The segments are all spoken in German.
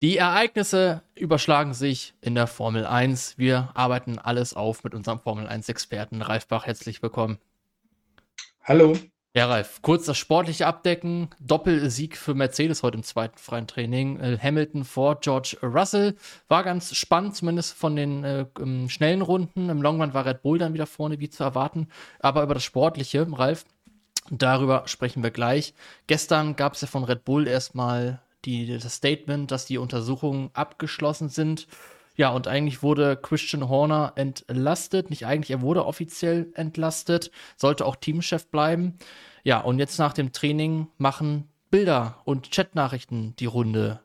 Die Ereignisse überschlagen sich in der Formel 1. Wir arbeiten alles auf mit unserem Formel 1-Experten Ralf Bach. Herzlich willkommen. Hallo. Ja, Ralf, kurz das sportliche Abdecken. Doppelsieg für Mercedes heute im zweiten freien Training. Äh, Hamilton vor George Russell. War ganz spannend, zumindest von den äh, schnellen Runden. Im Longrun war Red Bull dann wieder vorne, wie zu erwarten. Aber über das Sportliche, Ralf, darüber sprechen wir gleich. Gestern gab es ja von Red Bull erstmal die, das Statement, dass die Untersuchungen abgeschlossen sind. Ja, und eigentlich wurde Christian Horner entlastet. Nicht eigentlich, er wurde offiziell entlastet, sollte auch Teamchef bleiben. Ja, und jetzt nach dem Training machen Bilder und Chatnachrichten die Runde.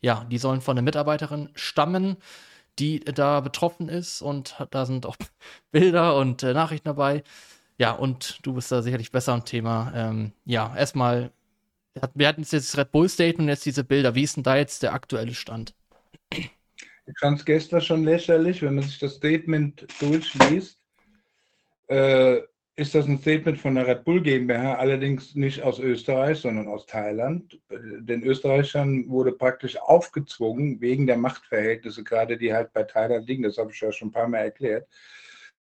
Ja, die sollen von der Mitarbeiterin stammen, die da betroffen ist. Und da sind auch Bilder und äh, Nachrichten dabei. Ja, und du bist da sicherlich besser am Thema. Ähm, ja, erstmal wir hatten jetzt das Red Bull Statement und jetzt diese Bilder. Wie ist denn da jetzt der aktuelle Stand? Ich fand es gestern schon lächerlich, wenn man sich das Statement durchliest. Äh, ist das ein Statement von der Red Bull GmbH, allerdings nicht aus Österreich, sondern aus Thailand. Den Österreichern wurde praktisch aufgezwungen, wegen der Machtverhältnisse, gerade die halt bei Thailand liegen, das habe ich ja schon ein paar Mal erklärt,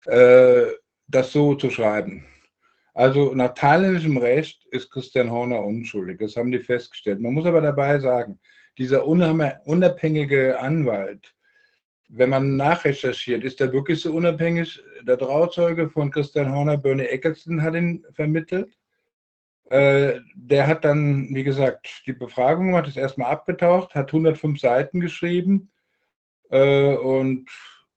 äh, das so zu schreiben. Also nach thailändischem Recht ist Christian Horner unschuldig. Das haben die festgestellt. Man muss aber dabei sagen, dieser unabhängige Anwalt, wenn man nachrecherchiert, ist er wirklich so unabhängig? Der Trauzeuge von Christian Horner, Bernie Eccleston, hat ihn vermittelt. Äh, der hat dann, wie gesagt, die Befragung gemacht, ist erstmal abgetaucht, hat 105 Seiten geschrieben äh, und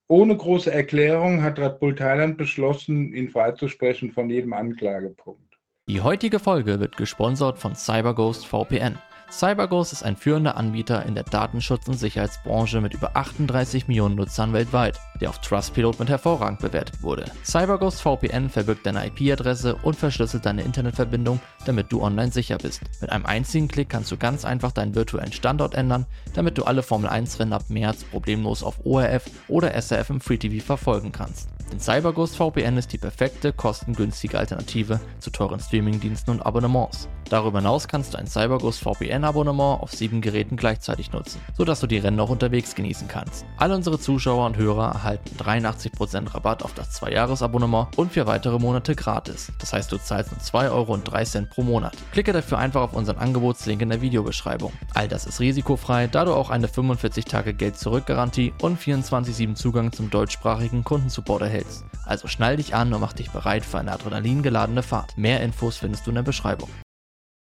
ohne große Erklärung hat Red Bull Thailand beschlossen, ihn freizusprechen von jedem Anklagepunkt. Die heutige Folge wird gesponsert von CyberGhost VPN. CyberGhost ist ein führender Anbieter in der Datenschutz- und Sicherheitsbranche mit über 38 Millionen Nutzern weltweit, der auf Trustpilot mit hervorragend bewertet wurde. CyberGhost VPN verbirgt deine IP-Adresse und verschlüsselt deine Internetverbindung, damit du online sicher bist. Mit einem einzigen Klick kannst du ganz einfach deinen virtuellen Standort ändern, damit du alle Formel 1-Rennen ab März problemlos auf ORF oder SRF im Free TV verfolgen kannst. Denn CyberGhost VPN ist die perfekte, kostengünstige Alternative zu teuren Streamingdiensten und Abonnements. Darüber hinaus kannst du ein CyberGhost VPN-Abonnement auf sieben Geräten gleichzeitig nutzen, sodass du die Rennen auch unterwegs genießen kannst. Alle unsere Zuschauer und Hörer erhalten 83% Rabatt auf das 2-Jahres-Abonnement und vier weitere Monate gratis. Das heißt, du zahlst nur 2,03 Euro pro Monat. Klicke dafür einfach auf unseren Angebotslink in der Videobeschreibung. All das ist risikofrei, da du auch eine 45-Tage-Geld-Zurück-Garantie und 24-7 Zugang zum deutschsprachigen Kundensupport erhältst. Also schnall dich an und mach dich bereit für eine adrenalingeladene Fahrt. Mehr Infos findest du in der Beschreibung.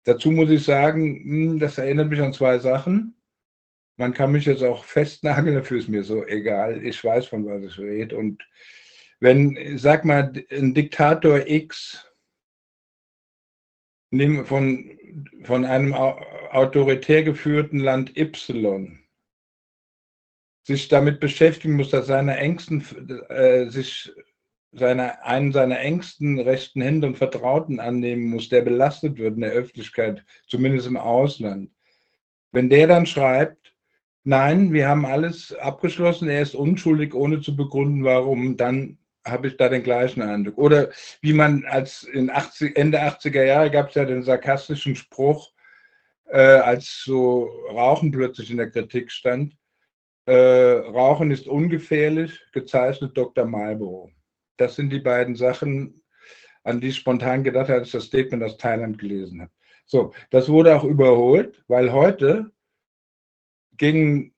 Dazu muss ich sagen, hm, das erinnert mich an zwei Sachen. Man kann mich jetzt auch festnageln, dafür ist mir so egal. Ich weiß, von was ich rede. Und wenn, sag mal, ein Diktator X von, von einem autoritär geführten Land Y sich damit beschäftigen muss, dass seine Ängsten äh, sich seiner, einen seiner engsten rechten Hände und Vertrauten annehmen muss, der belastet wird in der Öffentlichkeit, zumindest im Ausland. Wenn der dann schreibt, nein, wir haben alles abgeschlossen, er ist unschuldig, ohne zu begründen, warum, dann habe ich da den gleichen Eindruck. Oder wie man als in 80, Ende 80er Jahre gab es ja den sarkastischen Spruch, äh, als so Rauchen plötzlich in der Kritik stand, äh, Rauchen ist ungefährlich, gezeichnet Dr. Marlboro. Das sind die beiden Sachen, an die ich spontan gedacht habe, als ich das Statement aus Thailand gelesen habe. So, das wurde auch überholt, weil heute ging,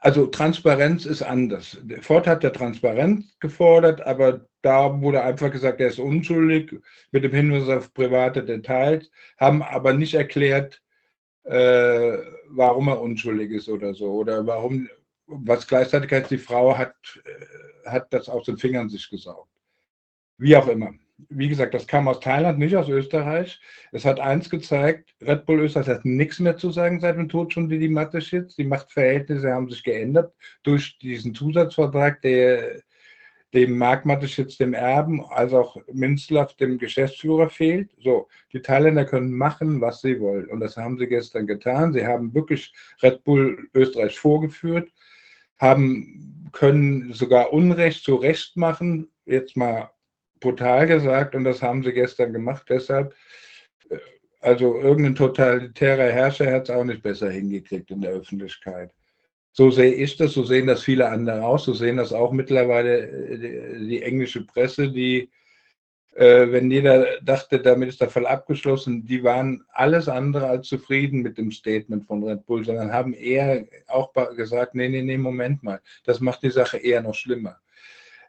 also Transparenz ist anders. Ford hat der Transparenz gefordert, aber da wurde einfach gesagt, er ist unschuldig mit dem Hinweis auf private Details, haben aber nicht erklärt, äh, warum er unschuldig ist oder so oder warum was gleichzeitig heißt, die Frau hat, äh, hat das aus den Fingern sich gesaugt. Wie auch immer. Wie gesagt, das kam aus Thailand, nicht aus Österreich. Es hat eins gezeigt, Red Bull Österreich hat nichts mehr zu sagen seit dem Tod von Didi Mateschitz. Die Machtverhältnisse haben sich geändert durch diesen Zusatzvertrag, der dem Marc Mateschitz, dem Erben, als auch Minzlaff, dem Geschäftsführer, fehlt. So, die Thailänder können machen, was sie wollen. Und das haben sie gestern getan. Sie haben wirklich Red Bull Österreich vorgeführt haben, können sogar Unrecht zu Recht machen, jetzt mal brutal gesagt, und das haben sie gestern gemacht. Deshalb, äh, also irgendein totalitärer Herrscher hat es auch nicht besser hingekriegt in der Öffentlichkeit. So sehe ich das, so sehen das viele andere aus, so sehen das auch mittlerweile äh, die, die englische Presse, die, äh, wenn jeder dachte, damit ist der Fall abgeschlossen, die waren alles andere als zufrieden mit dem Statement von Red Bull, sondern haben eher auch gesagt, nee, nee, nee, Moment mal, das macht die Sache eher noch schlimmer.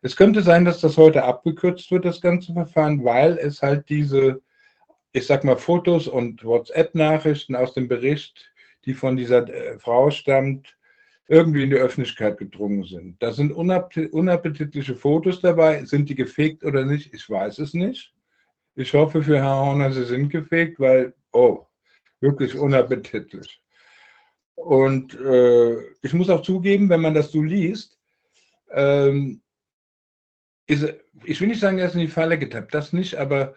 Es könnte sein, dass das heute abgekürzt wird, das ganze Verfahren, weil es halt diese, ich sag mal, Fotos und WhatsApp-Nachrichten aus dem Bericht, die von dieser äh, Frau stammt, irgendwie in die Öffentlichkeit gedrungen sind. Da sind unappetitliche Fotos dabei. Sind die gefegt oder nicht? Ich weiß es nicht. Ich hoffe für Herrn Horner, sie sind gefegt, weil, oh, wirklich unappetitlich. Und äh, ich muss auch zugeben, wenn man das so liest, ähm, ist, ich will nicht sagen, er ist in die Falle getappt, das nicht, aber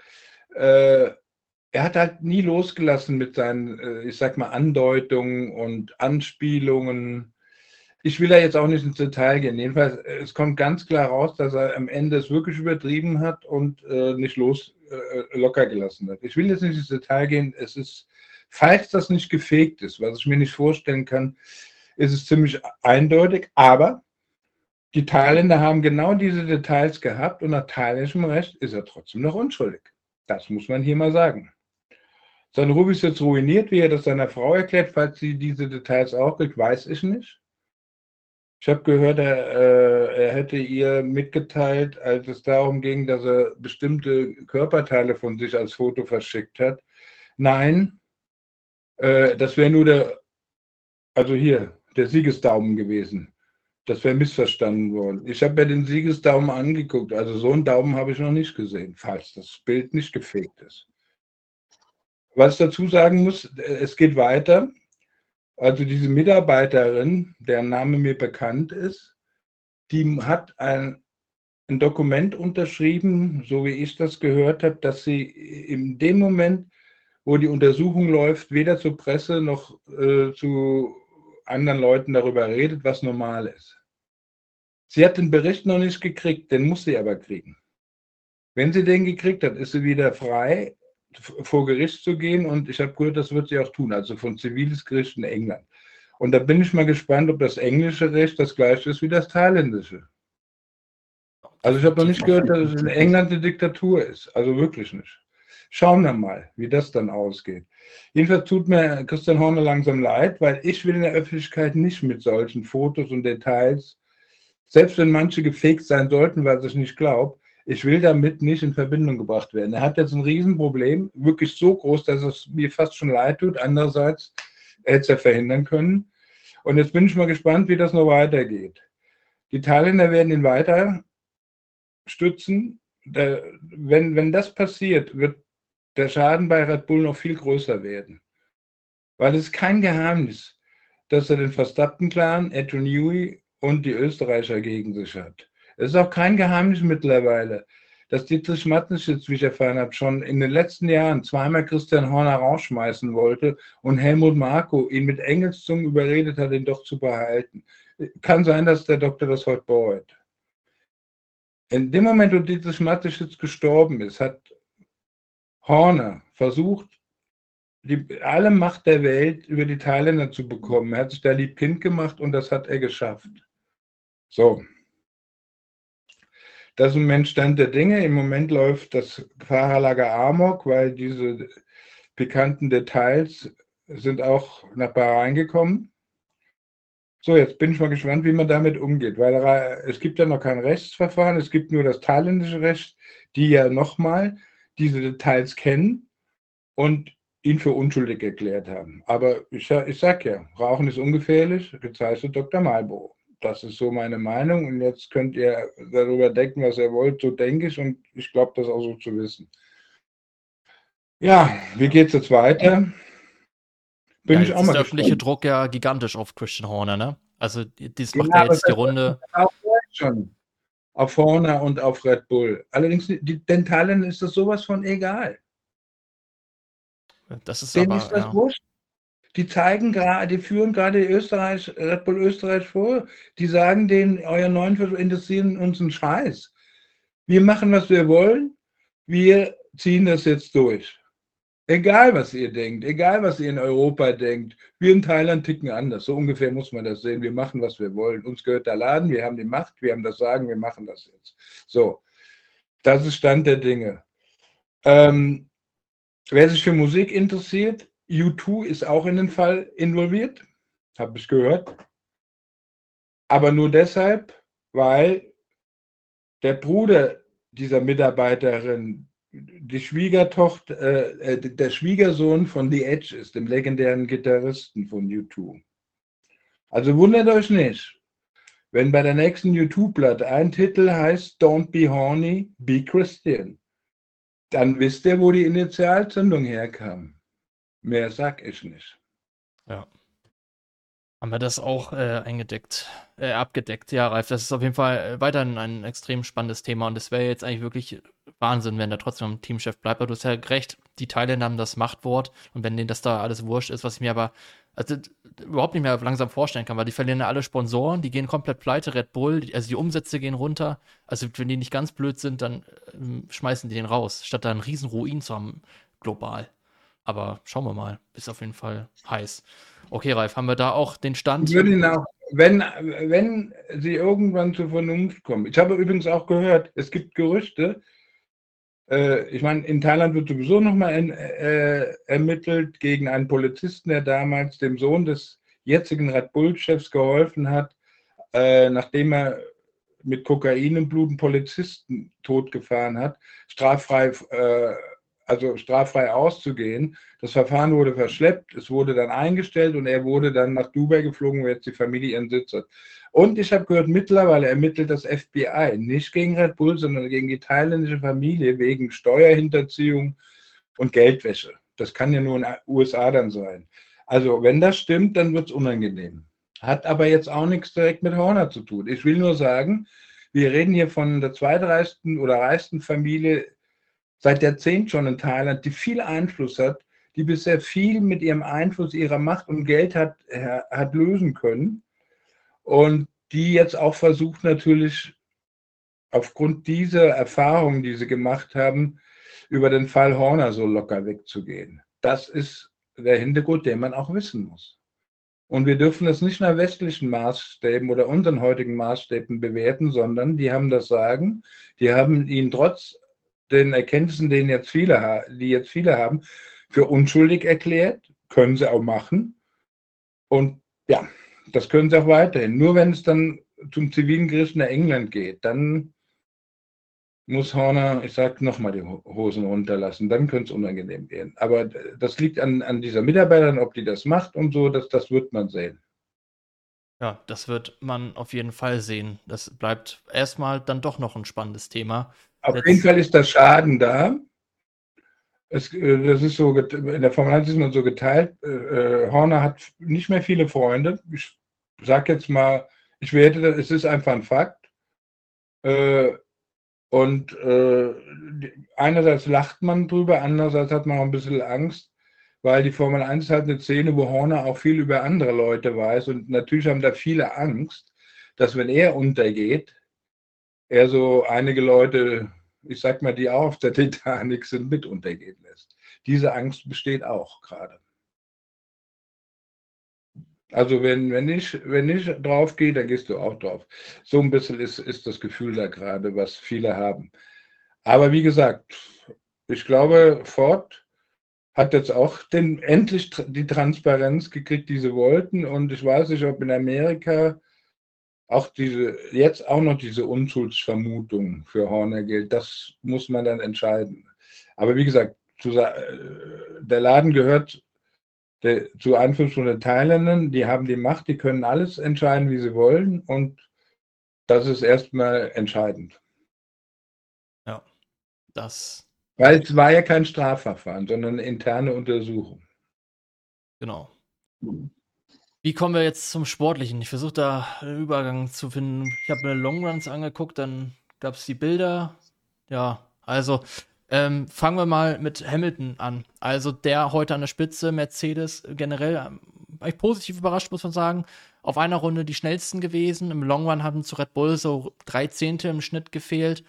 äh, er hat halt nie losgelassen mit seinen, äh, ich sag mal, Andeutungen und Anspielungen ich will da jetzt auch nicht ins Detail gehen. Jedenfalls, es kommt ganz klar raus, dass er am Ende es wirklich übertrieben hat und äh, nicht los äh, locker gelassen hat. Ich will jetzt nicht ins Detail gehen. Es ist, falls das nicht gefegt ist, was ich mir nicht vorstellen kann, ist es ziemlich eindeutig. Aber die Thailänder haben genau diese Details gehabt und nach thailändischem Recht ist er trotzdem noch unschuldig. Das muss man hier mal sagen. Sein Ruf ist jetzt ruiniert, wie er das seiner Frau erklärt. Falls sie diese Details auch kriegt, weiß ich nicht. Ich habe gehört, er, äh, er, hätte ihr mitgeteilt, als es darum ging, dass er bestimmte Körperteile von sich als Foto verschickt hat. Nein, äh, das wäre nur der, also hier, der Siegesdaumen gewesen. Das wäre missverstanden worden. Ich habe mir den Siegesdaumen angeguckt. Also so einen Daumen habe ich noch nicht gesehen, falls das Bild nicht gefegt ist. Was ich dazu sagen muss, es geht weiter. Also diese Mitarbeiterin, deren Name mir bekannt ist, die hat ein, ein Dokument unterschrieben, so wie ich das gehört habe, dass sie in dem Moment, wo die Untersuchung läuft, weder zur Presse noch äh, zu anderen Leuten darüber redet, was normal ist. Sie hat den Bericht noch nicht gekriegt, den muss sie aber kriegen. Wenn sie den gekriegt hat, ist sie wieder frei vor Gericht zu gehen und ich habe gehört, das wird sie auch tun, also von ziviles Gericht in England. Und da bin ich mal gespannt, ob das englische Recht das gleiche ist wie das thailändische. Also ich habe noch nicht gehört, dass es in England eine Diktatur ist. Also wirklich nicht. Schauen wir mal, wie das dann ausgeht. Jedenfalls tut mir Christian Horner langsam leid, weil ich will in der Öffentlichkeit nicht mit solchen Fotos und Details, selbst wenn manche gefaked sein sollten, was ich nicht glaube, ich will damit nicht in Verbindung gebracht werden. Er hat jetzt ein Riesenproblem, wirklich so groß, dass es mir fast schon leid tut. Andererseits hätte es ja verhindern können. Und jetzt bin ich mal gespannt, wie das noch weitergeht. Die Thailänder werden ihn weiter stützen. Wenn, wenn das passiert, wird der Schaden bei Red Bull noch viel größer werden. Weil es kein Geheimnis, dass er den Verstappen-Clan, Adrian Newey und die Österreicher gegen sich hat. Es ist auch kein Geheimnis mittlerweile, dass Dietrich Mattenschitz, wie ich erfahren habe, schon in den letzten Jahren zweimal Christian Horner rausschmeißen wollte und Helmut Marko ihn mit Engelszungen überredet hat, ihn doch zu behalten. Kann sein, dass der Doktor das heute bereut. In dem Moment, wo Dietrich Matteschitz gestorben ist, hat Horner versucht, die, alle Macht der Welt über die Thailänder zu bekommen. Er hat sich da lieb Kind gemacht und das hat er geschafft. So, das ist im Moment Stand der Dinge. Im Moment läuft das Fahrerlager Amok, weil diese pikanten Details sind auch nach Bahrain gekommen. So, jetzt bin ich mal gespannt, wie man damit umgeht, weil es gibt ja noch kein Rechtsverfahren, es gibt nur das thailändische Recht, die ja nochmal diese Details kennen und ihn für unschuldig erklärt haben. Aber ich, ich sage ja, Rauchen ist ungefährlich, gezeichnet Dr. Malboro. Das ist so meine Meinung und jetzt könnt ihr darüber denken, was ihr wollt. So denke ich und ich glaube, das auch so zu wissen. Ja, wie geht es jetzt weiter? Bin ja, ich auch mal ist der öffentliche Druck ja gigantisch auf Christian Horner, ne? Also, das macht ja jetzt die Runde. Auch schon. Auf Horner und auf Red Bull. Allerdings, die Dentalen ist das sowas von egal. Das ist Denen aber, ist das ja. wurscht. Die zeigen gerade, die führen gerade Österreich, Red Bull Österreich vor. Die sagen denen, euer neuen Versuch interessieren uns einen Scheiß. Wir machen, was wir wollen. Wir ziehen das jetzt durch. Egal, was ihr denkt, egal, was ihr in Europa denkt, wir in Thailand ticken anders. So ungefähr muss man das sehen. Wir machen, was wir wollen. Uns gehört der Laden, wir haben die Macht, wir haben das Sagen, wir machen das jetzt. So, das ist Stand der Dinge. Ähm, wer sich für Musik interessiert, U2 ist auch in den Fall involviert, habe ich gehört. Aber nur deshalb, weil der Bruder dieser Mitarbeiterin die Schwiegertochter, äh, äh, der Schwiegersohn von The Edge ist, dem legendären Gitarristen von U2. Also wundert euch nicht, wenn bei der nächsten U2-Platte ein Titel heißt Don't Be Horny, Be Christian, dann wisst ihr, wo die Initialzündung herkam. Mehr sag ich nicht. Ja. Haben wir das auch äh, eingedeckt, äh, abgedeckt. Ja, Ralf, das ist auf jeden Fall äh, weiterhin ein extrem spannendes Thema und es wäre jetzt eigentlich wirklich Wahnsinn, wenn der trotzdem Teamchef bleibt. Aber du hast ja recht, die Thailänder haben das Machtwort und wenn denen das da alles wurscht ist, was ich mir aber also, überhaupt nicht mehr langsam vorstellen kann, weil die verlieren ja alle Sponsoren, die gehen komplett pleite, Red Bull, also die Umsätze gehen runter. Also wenn die nicht ganz blöd sind, dann äh, schmeißen die den raus, statt da einen riesen Ruin zu haben, global. Aber schauen wir mal, ist auf jeden Fall heiß. Okay, Ralf, haben wir da auch den Stand? Ich würde ihn auch, wenn, wenn sie irgendwann zur Vernunft kommen. Ich habe übrigens auch gehört, es gibt Gerüchte, äh, ich meine, in Thailand wird sowieso nochmal äh, ermittelt gegen einen Polizisten, der damals dem Sohn des jetzigen Red Bull-Chefs geholfen hat, äh, nachdem er mit Kokain im Blut einen Polizisten totgefahren hat, straffrei äh, also straffrei auszugehen. Das Verfahren wurde verschleppt, es wurde dann eingestellt und er wurde dann nach Dubai geflogen, wo jetzt die Familie ihren Sitz hat. Und ich habe gehört, mittlerweile ermittelt das FBI nicht gegen Red Bull, sondern gegen die thailändische Familie wegen Steuerhinterziehung und Geldwäsche. Das kann ja nur in den USA dann sein. Also, wenn das stimmt, dann wird es unangenehm. Hat aber jetzt auch nichts direkt mit Horner zu tun. Ich will nur sagen, wir reden hier von der zweitreichsten oder reichsten Familie seit Jahrzehnten schon in Thailand, die viel Einfluss hat, die bisher viel mit ihrem Einfluss, ihrer Macht und Geld hat, hat lösen können und die jetzt auch versucht natürlich aufgrund dieser Erfahrungen, die sie gemacht haben, über den Fall Horner so locker wegzugehen. Das ist der Hintergrund, den man auch wissen muss. Und wir dürfen das nicht nach westlichen Maßstäben oder unseren heutigen Maßstäben bewerten, sondern die haben das Sagen, die haben ihn trotz den Erkenntnissen, den jetzt viele, die jetzt viele haben, für unschuldig erklärt. Können sie auch machen. Und ja, das können sie auch weiterhin. Nur wenn es dann zum zivilen Gericht nach England geht, dann muss Horner, ich sage nochmal, die Hosen runterlassen. Dann könnte es unangenehm werden. Aber das liegt an, an dieser Mitarbeiterin, ob die das macht und so, das, das wird man sehen. Ja, das wird man auf jeden Fall sehen. Das bleibt erstmal dann doch noch ein spannendes Thema. Auf Jetzt, jeden Fall ist der Schaden da. Es, äh, das ist so, in der Formel 1 ist man so geteilt. Äh, äh, Horner hat nicht mehr viele Freunde. Ich sage jetzt mal, ich werde, es ist einfach ein Fakt. Äh, und äh, einerseits lacht man drüber, andererseits hat man auch ein bisschen Angst, weil die Formel 1 ist halt eine Szene, wo Horner auch viel über andere Leute weiß. Und natürlich haben da viele Angst, dass wenn er untergeht, er so einige Leute, ich sag mal, die auch auf der Titanic sind, mit untergehen lässt. Diese Angst besteht auch gerade. Also wenn, wenn, ich, wenn ich drauf gehe, dann gehst du auch drauf. So ein bisschen ist, ist das Gefühl da gerade, was viele haben. Aber wie gesagt, ich glaube, Ford hat jetzt auch den, endlich die Transparenz gekriegt, die sie wollten. Und ich weiß nicht, ob in Amerika auch diese, jetzt auch noch diese Unschuldsvermutung für Horner gilt. Das muss man dann entscheiden. Aber wie gesagt, zu, äh, der Laden gehört der, zu den Thailändern, die haben die Macht, die können alles entscheiden, wie sie wollen und das ist erstmal entscheidend. Ja, das. Weil es war ja kein Strafverfahren, sondern eine interne Untersuchung. Genau. Wie kommen wir jetzt zum Sportlichen? Ich versuche da einen Übergang zu finden. Ich habe mir Longruns angeguckt, dann gab es die Bilder. Ja, also ähm, fangen wir mal mit Hamilton an. Also der heute an der Spitze, Mercedes generell, ähm, war ich positiv überrascht, muss man sagen. Auf einer Runde die schnellsten gewesen. Im Long Run haben zu Red Bull so drei Zehnte im Schnitt gefehlt.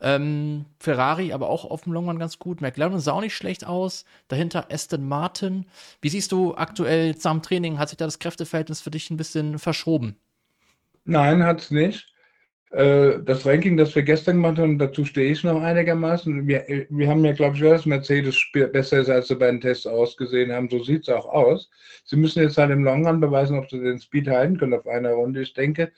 Ähm, Ferrari aber auch auf dem Long ganz gut. McLaren sah auch nicht schlecht aus. Dahinter Aston Martin. Wie siehst du aktuell am Training? Hat sich da das Kräfteverhältnis für dich ein bisschen verschoben? Nein, hat es nicht. Äh, das Ranking, das wir gestern gemacht haben, dazu stehe ich noch einigermaßen. Wir, wir haben ja, glaube ich, dass Mercedes besser ist, als sie bei den Tests ausgesehen haben. So sieht es auch aus. Sie müssen jetzt halt im Long Run beweisen, ob sie den Speed halten können auf einer Runde. Ich denke,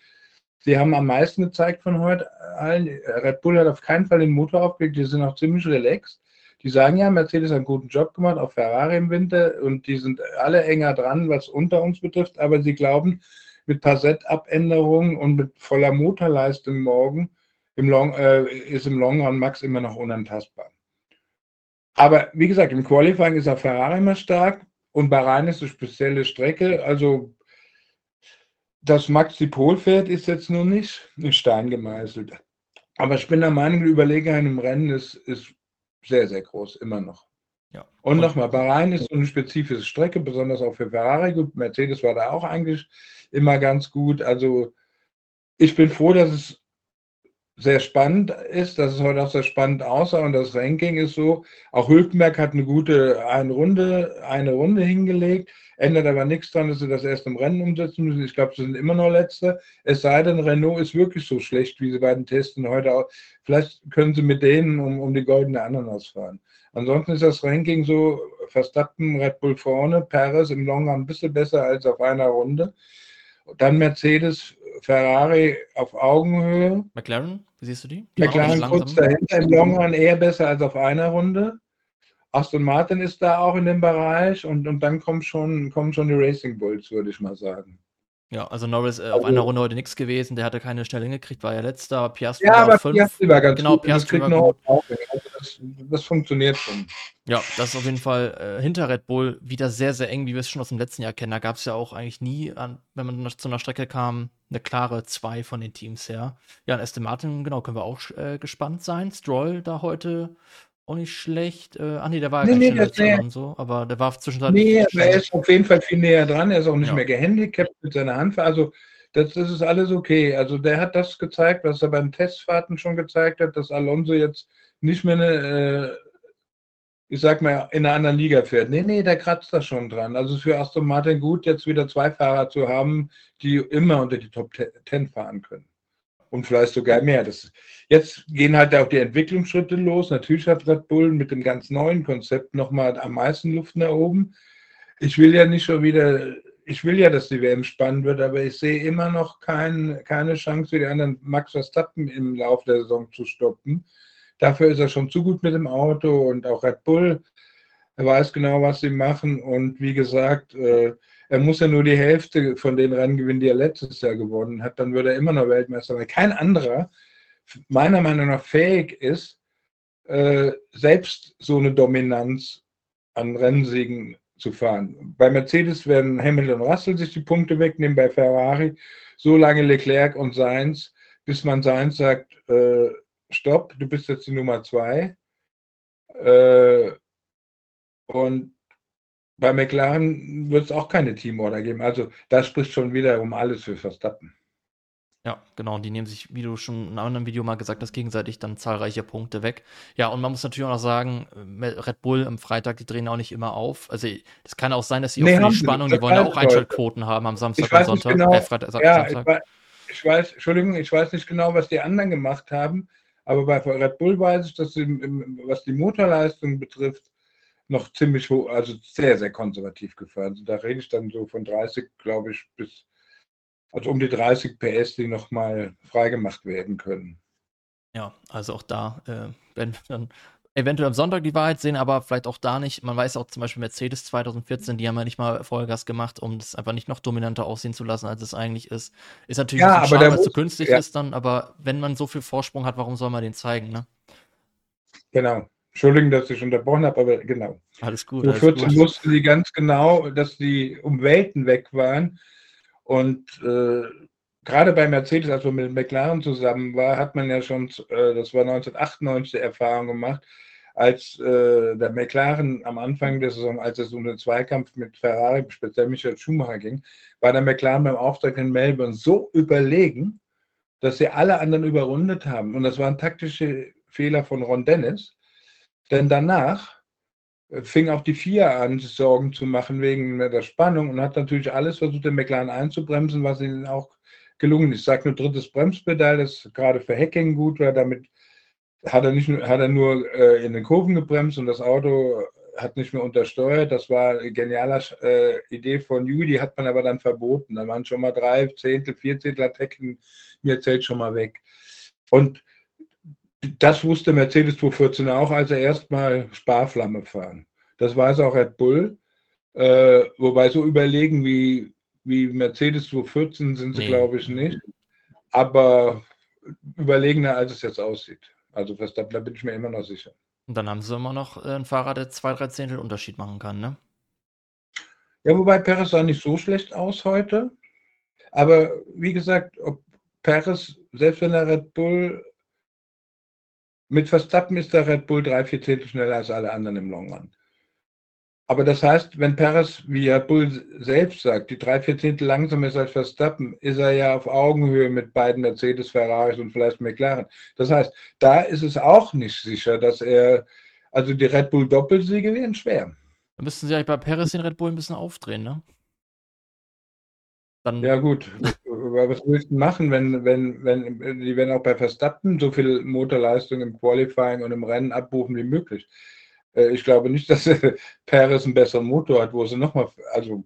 sie haben am meisten gezeigt von heute allen. Red Bull hat auf keinen Fall den Motor aufgelegt. Die sind auch ziemlich relaxed. Die sagen ja, Mercedes hat einen guten Job gemacht, auch Ferrari im Winter. Und die sind alle enger dran, was unter uns betrifft. Aber sie glauben, mit paar Setup-Änderungen und mit voller Motorleistung morgen im Long, äh, ist im Long Run Max immer noch unantastbar. Aber wie gesagt, im Qualifying ist auch Ferrari immer stark und Bahrain ist eine spezielle Strecke. Also, dass Max die Pol fährt, ist jetzt nur nicht in Stein gemeißelt. Aber ich bin der Meinung, die Überlegenheit im Rennen ist, ist sehr, sehr groß, immer noch. Ja. Und, und nochmal, Bahrain ist so eine spezifische Strecke, besonders auch für Ferrari. Gut, Mercedes war da auch eigentlich immer ganz gut. Also ich bin froh, dass es sehr spannend ist, dass es heute auch sehr spannend aussah und das Ranking ist so. Auch Hülkenberg hat eine gute eine Runde, eine Runde hingelegt, ändert aber nichts daran, dass sie das erst im Rennen umsetzen müssen. Ich glaube, sie sind immer noch Letzte. Es sei denn, Renault ist wirklich so schlecht, wie sie bei den Testen heute auch. Vielleicht können sie mit denen um, um die goldene Ananas fahren. Ansonsten ist das Ranking so, Verstappen, Red Bull vorne, Perez im Long ein bisschen besser als auf einer Runde. Dann Mercedes, Ferrari auf Augenhöhe. McLaren, wie siehst du die? die McLaren kurz dahinter, im Long Run eher besser als auf einer Runde. Aston Martin ist da auch in dem Bereich und, und dann kommen schon, kommen schon die Racing Bulls, würde ich mal sagen. Ja, also Norris äh, also, auf einer Runde heute nichts gewesen, der hatte keine schnell hingekriegt, war ja letzter, Piastri ja, aber fünf. Piastri war ganz genau, gut. Piastri war gut. Auch, also das, das, funktioniert schon. Ja, das ist auf jeden Fall äh, hinter Red Bull wieder sehr, sehr eng, wie wir es schon aus dem letzten Jahr kennen. Da gab es ja auch eigentlich nie, an, wenn man zu einer Strecke kam, eine klare zwei von den Teams her. Ja, an Aston Martin, genau, können wir auch äh, gespannt sein. Stroll da heute auch nicht schlecht. Äh, ach nee, der war nee, nee, das nee. und so, aber der war zwischenzeitlich. Nee, aber er ist auf jeden Fall viel näher dran. Er ist auch nicht ja. mehr gehandicapt mit seiner Hand. Also, das, das, ist alles okay. Also, der hat das gezeigt, was er beim Testfahrten schon gezeigt hat, dass Alonso jetzt nicht mehr eine, äh, ich sag mal, in einer anderen Liga fährt. Nee, nee, der kratzt da schon dran. Also, für Aston Martin gut, jetzt wieder zwei Fahrer zu haben, die immer unter die Top Ten fahren können und vielleicht sogar mehr. Das, jetzt gehen halt auch die Entwicklungsschritte los. Natürlich hat Red Bull mit dem ganz neuen Konzept nochmal am meisten Luft nach oben. Ich will ja nicht schon wieder, ich will ja, dass die WM spannend wird, aber ich sehe immer noch kein, keine Chance für die anderen Max Verstappen im Laufe der Saison zu stoppen. Dafür ist er schon zu gut mit dem Auto und auch Red Bull. Weiß genau, was sie machen. Und wie gesagt, äh, er muss ja nur die Hälfte von den Rennen gewinnen, die er letztes Jahr gewonnen hat, dann wird er immer noch Weltmeister. Weil kein anderer meiner Meinung nach fähig ist, äh, selbst so eine Dominanz an Rennsiegen zu fahren. Bei Mercedes werden Hamilton und Russell sich die Punkte wegnehmen, bei Ferrari so lange Leclerc und Sainz, bis man Sainz sagt, äh, stopp, du bist jetzt die Nummer zwei. Äh, und bei McLaren wird es auch keine Teamorder geben. Also das spricht schon wieder um alles für Verstappen. Ja, genau. Die nehmen sich, wie du schon in einem anderen Video mal gesagt hast, gegenseitig dann zahlreiche Punkte weg. Ja, und man muss natürlich auch noch sagen, äh, Red Bull am Freitag, die drehen auch nicht immer auf. Also, es kann auch sein, dass sie nee, auch für die Spannung, die wollen ja auch Einschaltquoten haben am Samstag und Sonntag. Genau, äh, Freitag, ja, Samstag. Ich weiß, ich weiß, Entschuldigung, ich weiß nicht genau, was die anderen gemacht haben, aber bei Red Bull weiß ich, dass sie, was die Motorleistung betrifft, noch ziemlich hoch, also sehr, sehr konservativ gefahren. Also da rede ich dann so von 30, glaube ich, bis, also um die 30 PS, die nochmal freigemacht werden können. Ja, also auch da äh, werden wir dann eventuell am Sonntag die Wahrheit sehen, aber vielleicht auch da nicht. Man weiß auch zum Beispiel Mercedes 2014, die haben ja nicht mal Vollgas gemacht, um das einfach nicht noch dominanter aussehen zu lassen, als es eigentlich ist. Ist natürlich ja, ein schade, weil es zu künstlich ja. ist dann, aber wenn man so viel Vorsprung hat, warum soll man den zeigen, ne? Genau. Entschuldigung, dass ich unterbrochen habe, aber genau. Alles gut. Vor 14 gut. wussten sie ganz genau, dass die um Welten weg waren. Und äh, gerade bei Mercedes, als man mit McLaren zusammen war, hat man ja schon, äh, das war 1998 die Erfahrung gemacht, als äh, der McLaren am Anfang der Saison, als es um den Zweikampf mit Ferrari, speziell Michael Schumacher ging, war der McLaren beim Auftrag in Melbourne so überlegen, dass sie alle anderen überrundet haben. Und das waren taktische Fehler von Ron Dennis. Denn danach äh, fing auch die FIA an, sich Sorgen zu machen wegen der Spannung und hat natürlich alles versucht, den McLaren einzubremsen, was ihnen auch gelungen ist. Ich sage nur drittes Bremspedal, das gerade für Hacking gut war. Damit hat er, nicht, hat er nur äh, in den Kurven gebremst und das Auto hat nicht mehr untersteuert. Das war eine geniale äh, Idee von Judy, hat man aber dann verboten. Da waren schon mal drei Zehntel, Vierzehntel hat Hecken mir zählt schon mal weg. Und das wusste Mercedes 214 auch, als er erstmal Sparflamme fahren. Das weiß auch Red Bull. Äh, wobei so überlegen wie, wie Mercedes 214 sind sie, nee. glaube ich, nicht. Aber überlegener, als es jetzt aussieht. Also da, da bin ich mir immer noch sicher. Und dann haben sie immer noch äh, einen Fahrer, der zwei, drei Zehntel Unterschied machen kann, ne? Ja, wobei Perez sah nicht so schlecht aus heute. Aber wie gesagt, ob Perez, selbst wenn der Red Bull mit Verstappen ist der Red Bull drei, vier Zehntel schneller als alle anderen im Long Run. Aber das heißt, wenn Perez, wie Red Bull selbst sagt, die drei, vier Zehntel langsamer ist als Verstappen, ist er ja auf Augenhöhe mit beiden Mercedes, Ferraris und vielleicht McLaren. Das heißt, da ist es auch nicht sicher, dass er, also die Red Bull Doppelsiege wären schwer. Da müssten sie eigentlich bei Perez den Red Bull ein bisschen aufdrehen, ne? Dann ja gut, was willst du machen, wenn, wenn, wenn die werden auch bei Verstappen so viel Motorleistung im Qualifying und im Rennen abbuchen wie möglich. Äh, ich glaube nicht, dass Perez einen besseren Motor hat, wo sie nochmal, also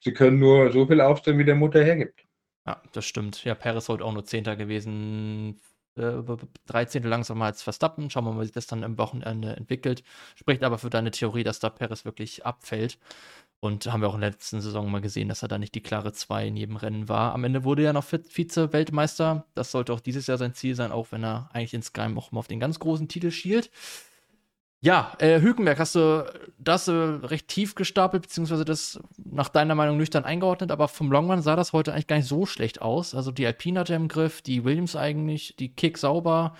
sie können nur so viel aufstellen, wie der Motor hergibt. Ja, das stimmt. Ja, Perez heute auch nur Zehnter gewesen, äh, 13. langsamer als Verstappen. Schauen wir mal, wie sich das dann im Wochenende entwickelt. Spricht aber für deine Theorie, dass da Perez wirklich abfällt. Und haben wir auch in der letzten Saison mal gesehen, dass er da nicht die klare 2 in jedem Rennen war. Am Ende wurde er noch Vize-Weltmeister. Das sollte auch dieses Jahr sein Ziel sein, auch wenn er eigentlich in Sky auch mal auf den ganz großen Titel schielt. Ja, äh, Hülkenberg, hast du das äh, recht tief gestapelt, beziehungsweise das nach deiner Meinung nüchtern eingeordnet, aber vom Longman sah das heute eigentlich gar nicht so schlecht aus. Also die Alpine hatte im Griff, die Williams eigentlich, die Kick sauber.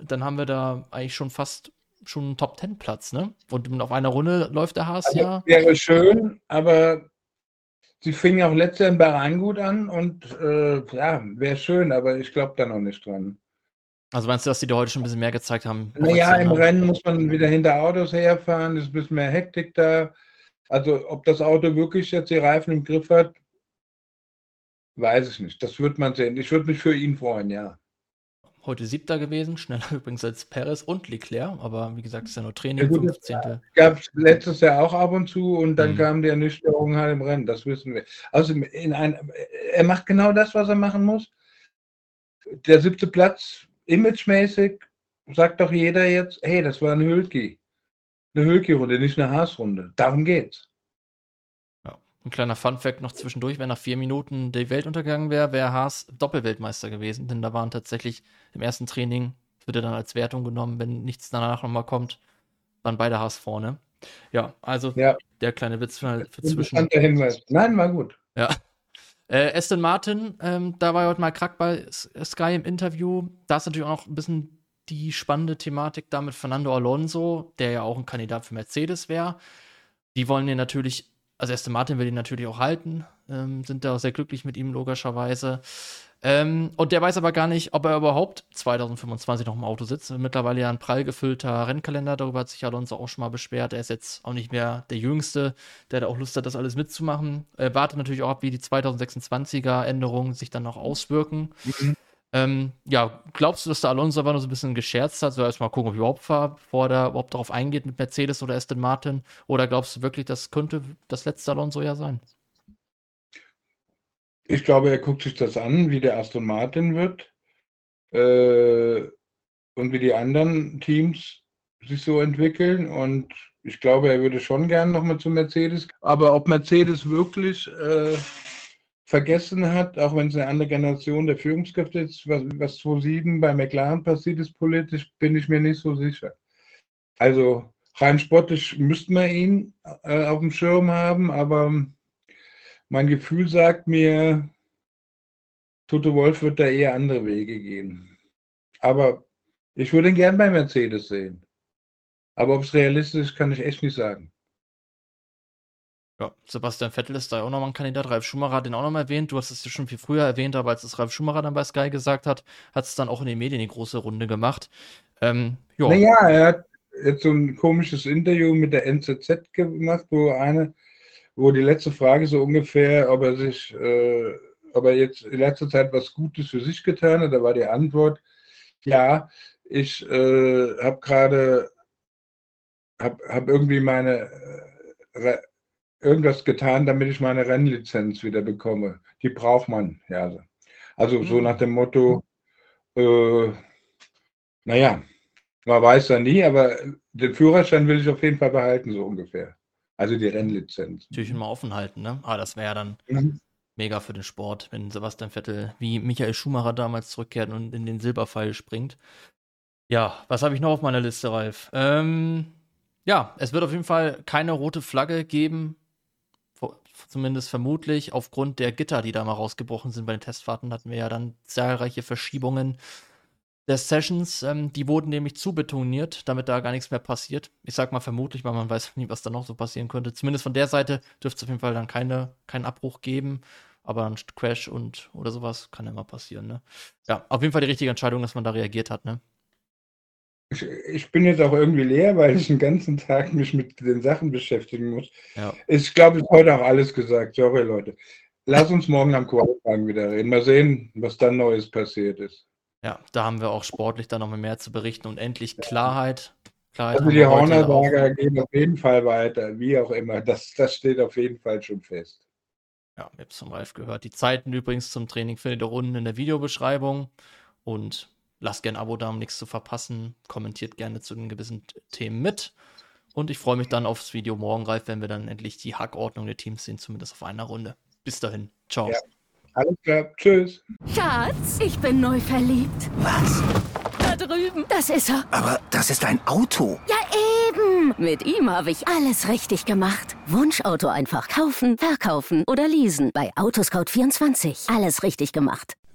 Dann haben wir da eigentlich schon fast schon einen Top Ten Platz, ne? Und auf einer Runde läuft der Haas also, ja. Wäre schön, aber sie fingen auch letztes Jahr in Bahrain gut an und äh, ja, wäre schön, aber ich glaube da noch nicht dran. Also meinst du, dass die da heute schon ein bisschen mehr gezeigt haben? Naja, im Rennen muss man wieder hinter Autos herfahren, ist ein bisschen mehr Hektik da. Also ob das Auto wirklich jetzt die Reifen im Griff hat, weiß ich nicht. Das wird man sehen. Ich würde mich für ihn freuen, ja. Heute siebter gewesen, schneller übrigens als Perez und Leclerc, aber wie gesagt, ist ja nur Training, ja, gut, 15. Gab es letztes Jahr auch ab und zu und dann mhm. kam die Ernüchterung halt im Rennen, das wissen wir. Also in ein, er macht genau das, was er machen muss. Der siebte Platz imagemäßig sagt doch jeder jetzt, hey, das war eine Hülki. Eine Hülki-Runde, nicht eine Haas-Runde. Darum geht's. Ja. Ein kleiner Fun-Fact noch zwischendurch: Wenn nach vier Minuten die Welt untergegangen wäre, wäre Haas Doppelweltmeister gewesen, denn da waren tatsächlich im ersten Training, wird er dann als Wertung genommen, wenn nichts danach nochmal kommt, waren beide Haas vorne. Ja, also ja. der kleine Witz für, für zwischen. Hinweis. Nein, war gut. Ja. Äh, Aston Martin, ähm, da war heute mal Krack bei Sky im Interview. Da ist natürlich auch noch ein bisschen die spannende Thematik da mit Fernando Alonso, der ja auch ein Kandidat für Mercedes wäre. Die wollen den natürlich, also Aston Martin will ihn natürlich auch halten, ähm, sind da auch sehr glücklich mit ihm, logischerweise. Ähm, und der weiß aber gar nicht, ob er überhaupt 2025 noch im Auto sitzt. Mittlerweile ja ein prall gefüllter Rennkalender, darüber hat sich Alonso auch schon mal beschwert. Er ist jetzt auch nicht mehr der Jüngste, der da auch Lust hat, das alles mitzumachen. Er wartet natürlich auch ab, wie die 2026er Änderungen sich dann noch auswirken. Mhm. Ähm, ja, glaubst du, dass der Alonso aber nur so ein bisschen gescherzt hat? So erstmal gucken, ob ich überhaupt fahre, bevor er überhaupt darauf eingeht mit Mercedes oder Aston Martin? Oder glaubst du wirklich, das könnte das letzte Alonso ja sein? Ich glaube, er guckt sich das an, wie der Aston Martin wird äh, und wie die anderen Teams sich so entwickeln. Und ich glaube, er würde schon gern nochmal zu Mercedes. Aber ob Mercedes wirklich äh, vergessen hat, auch wenn es eine andere Generation der Führungskräfte ist, was, was 2007 bei McLaren passiert ist politisch, bin ich mir nicht so sicher. Also rein sportlich müsste man ihn äh, auf dem Schirm haben, aber mein Gefühl sagt mir, Toto Wolf wird da eher andere Wege gehen. Aber ich würde ihn gern bei Mercedes sehen. Aber ob es realistisch ist, kann ich echt nicht sagen. Ja, Sebastian Vettel ist da auch nochmal ein Kandidat. Ralf Schumacher hat den auch nochmal erwähnt. Du hast es ja schon viel früher erwähnt, aber als es Ralf Schumacher dann bei Sky gesagt hat, hat es dann auch in den Medien die große Runde gemacht. Ähm, naja, er hat jetzt so ein komisches Interview mit der NZZ gemacht, wo eine, wo die letzte Frage so ungefähr, ob er sich, äh, ob er jetzt in letzter Zeit was Gutes für sich getan hat, da war die Antwort, ja, ich äh, habe gerade, habe hab irgendwie meine äh, irgendwas getan, damit ich meine Rennlizenz wieder bekomme. Die braucht man, ja. Also so mhm. nach dem Motto, äh, naja, man weiß ja nie, aber den Führerschein will ich auf jeden Fall behalten, so ungefähr. Also die Rennlizenz. Natürlich immer offen halten, ne? Aber das wäre ja dann mhm. mega für den Sport, wenn Sebastian Vettel wie Michael Schumacher damals zurückkehrt und in den Silberpfeil springt. Ja, was habe ich noch auf meiner Liste, Ralf? Ähm, ja, es wird auf jeden Fall keine rote Flagge geben zumindest vermutlich aufgrund der Gitter, die da mal rausgebrochen sind bei den Testfahrten, hatten wir ja dann zahlreiche Verschiebungen der Sessions. Ähm, die wurden nämlich zu betoniert, damit da gar nichts mehr passiert. Ich sag mal vermutlich, weil man weiß nie, was da noch so passieren könnte. Zumindest von der Seite dürfte es auf jeden Fall dann keine, keinen Abbruch geben. Aber ein Crash und oder sowas kann ja immer passieren, ne? Ja, auf jeden Fall die richtige Entscheidung, dass man da reagiert hat, ne? Ich, ich, bin jetzt auch irgendwie leer, weil ich den ganzen Tag mich mit den Sachen beschäftigen muss. Ja. Ich glaube, ich habe heute auch alles gesagt. Sorry, Leute. Lass uns morgen am Qualifying wieder reden. Mal sehen, was dann Neues passiert ist. Ja, da haben wir auch sportlich dann noch mehr zu berichten und endlich Klarheit. Klarheit also die Hornerberger gehen auf jeden Fall weiter, wie auch immer. Das, das steht auf jeden Fall schon fest. Ja, ich habe es vom Ralf gehört. Die Zeiten übrigens zum Training findet ihr unten in der Videobeschreibung. Und Lasst gerne ein Abo da, um nichts zu verpassen. Kommentiert gerne zu den gewissen Themen mit. Und ich freue mich dann aufs Video morgen, Ralf, wenn wir dann endlich die Hackordnung der Teams sehen, zumindest auf einer Runde. Bis dahin. Ciao. Ja. Alles klar. Tschüss. Schatz, ich bin neu verliebt. Was? Da drüben. Das ist er. Aber das ist ein Auto. Ja, eben. Mit ihm habe ich alles richtig gemacht. Wunschauto einfach kaufen, verkaufen oder leasen. Bei Autoscout24. Alles richtig gemacht.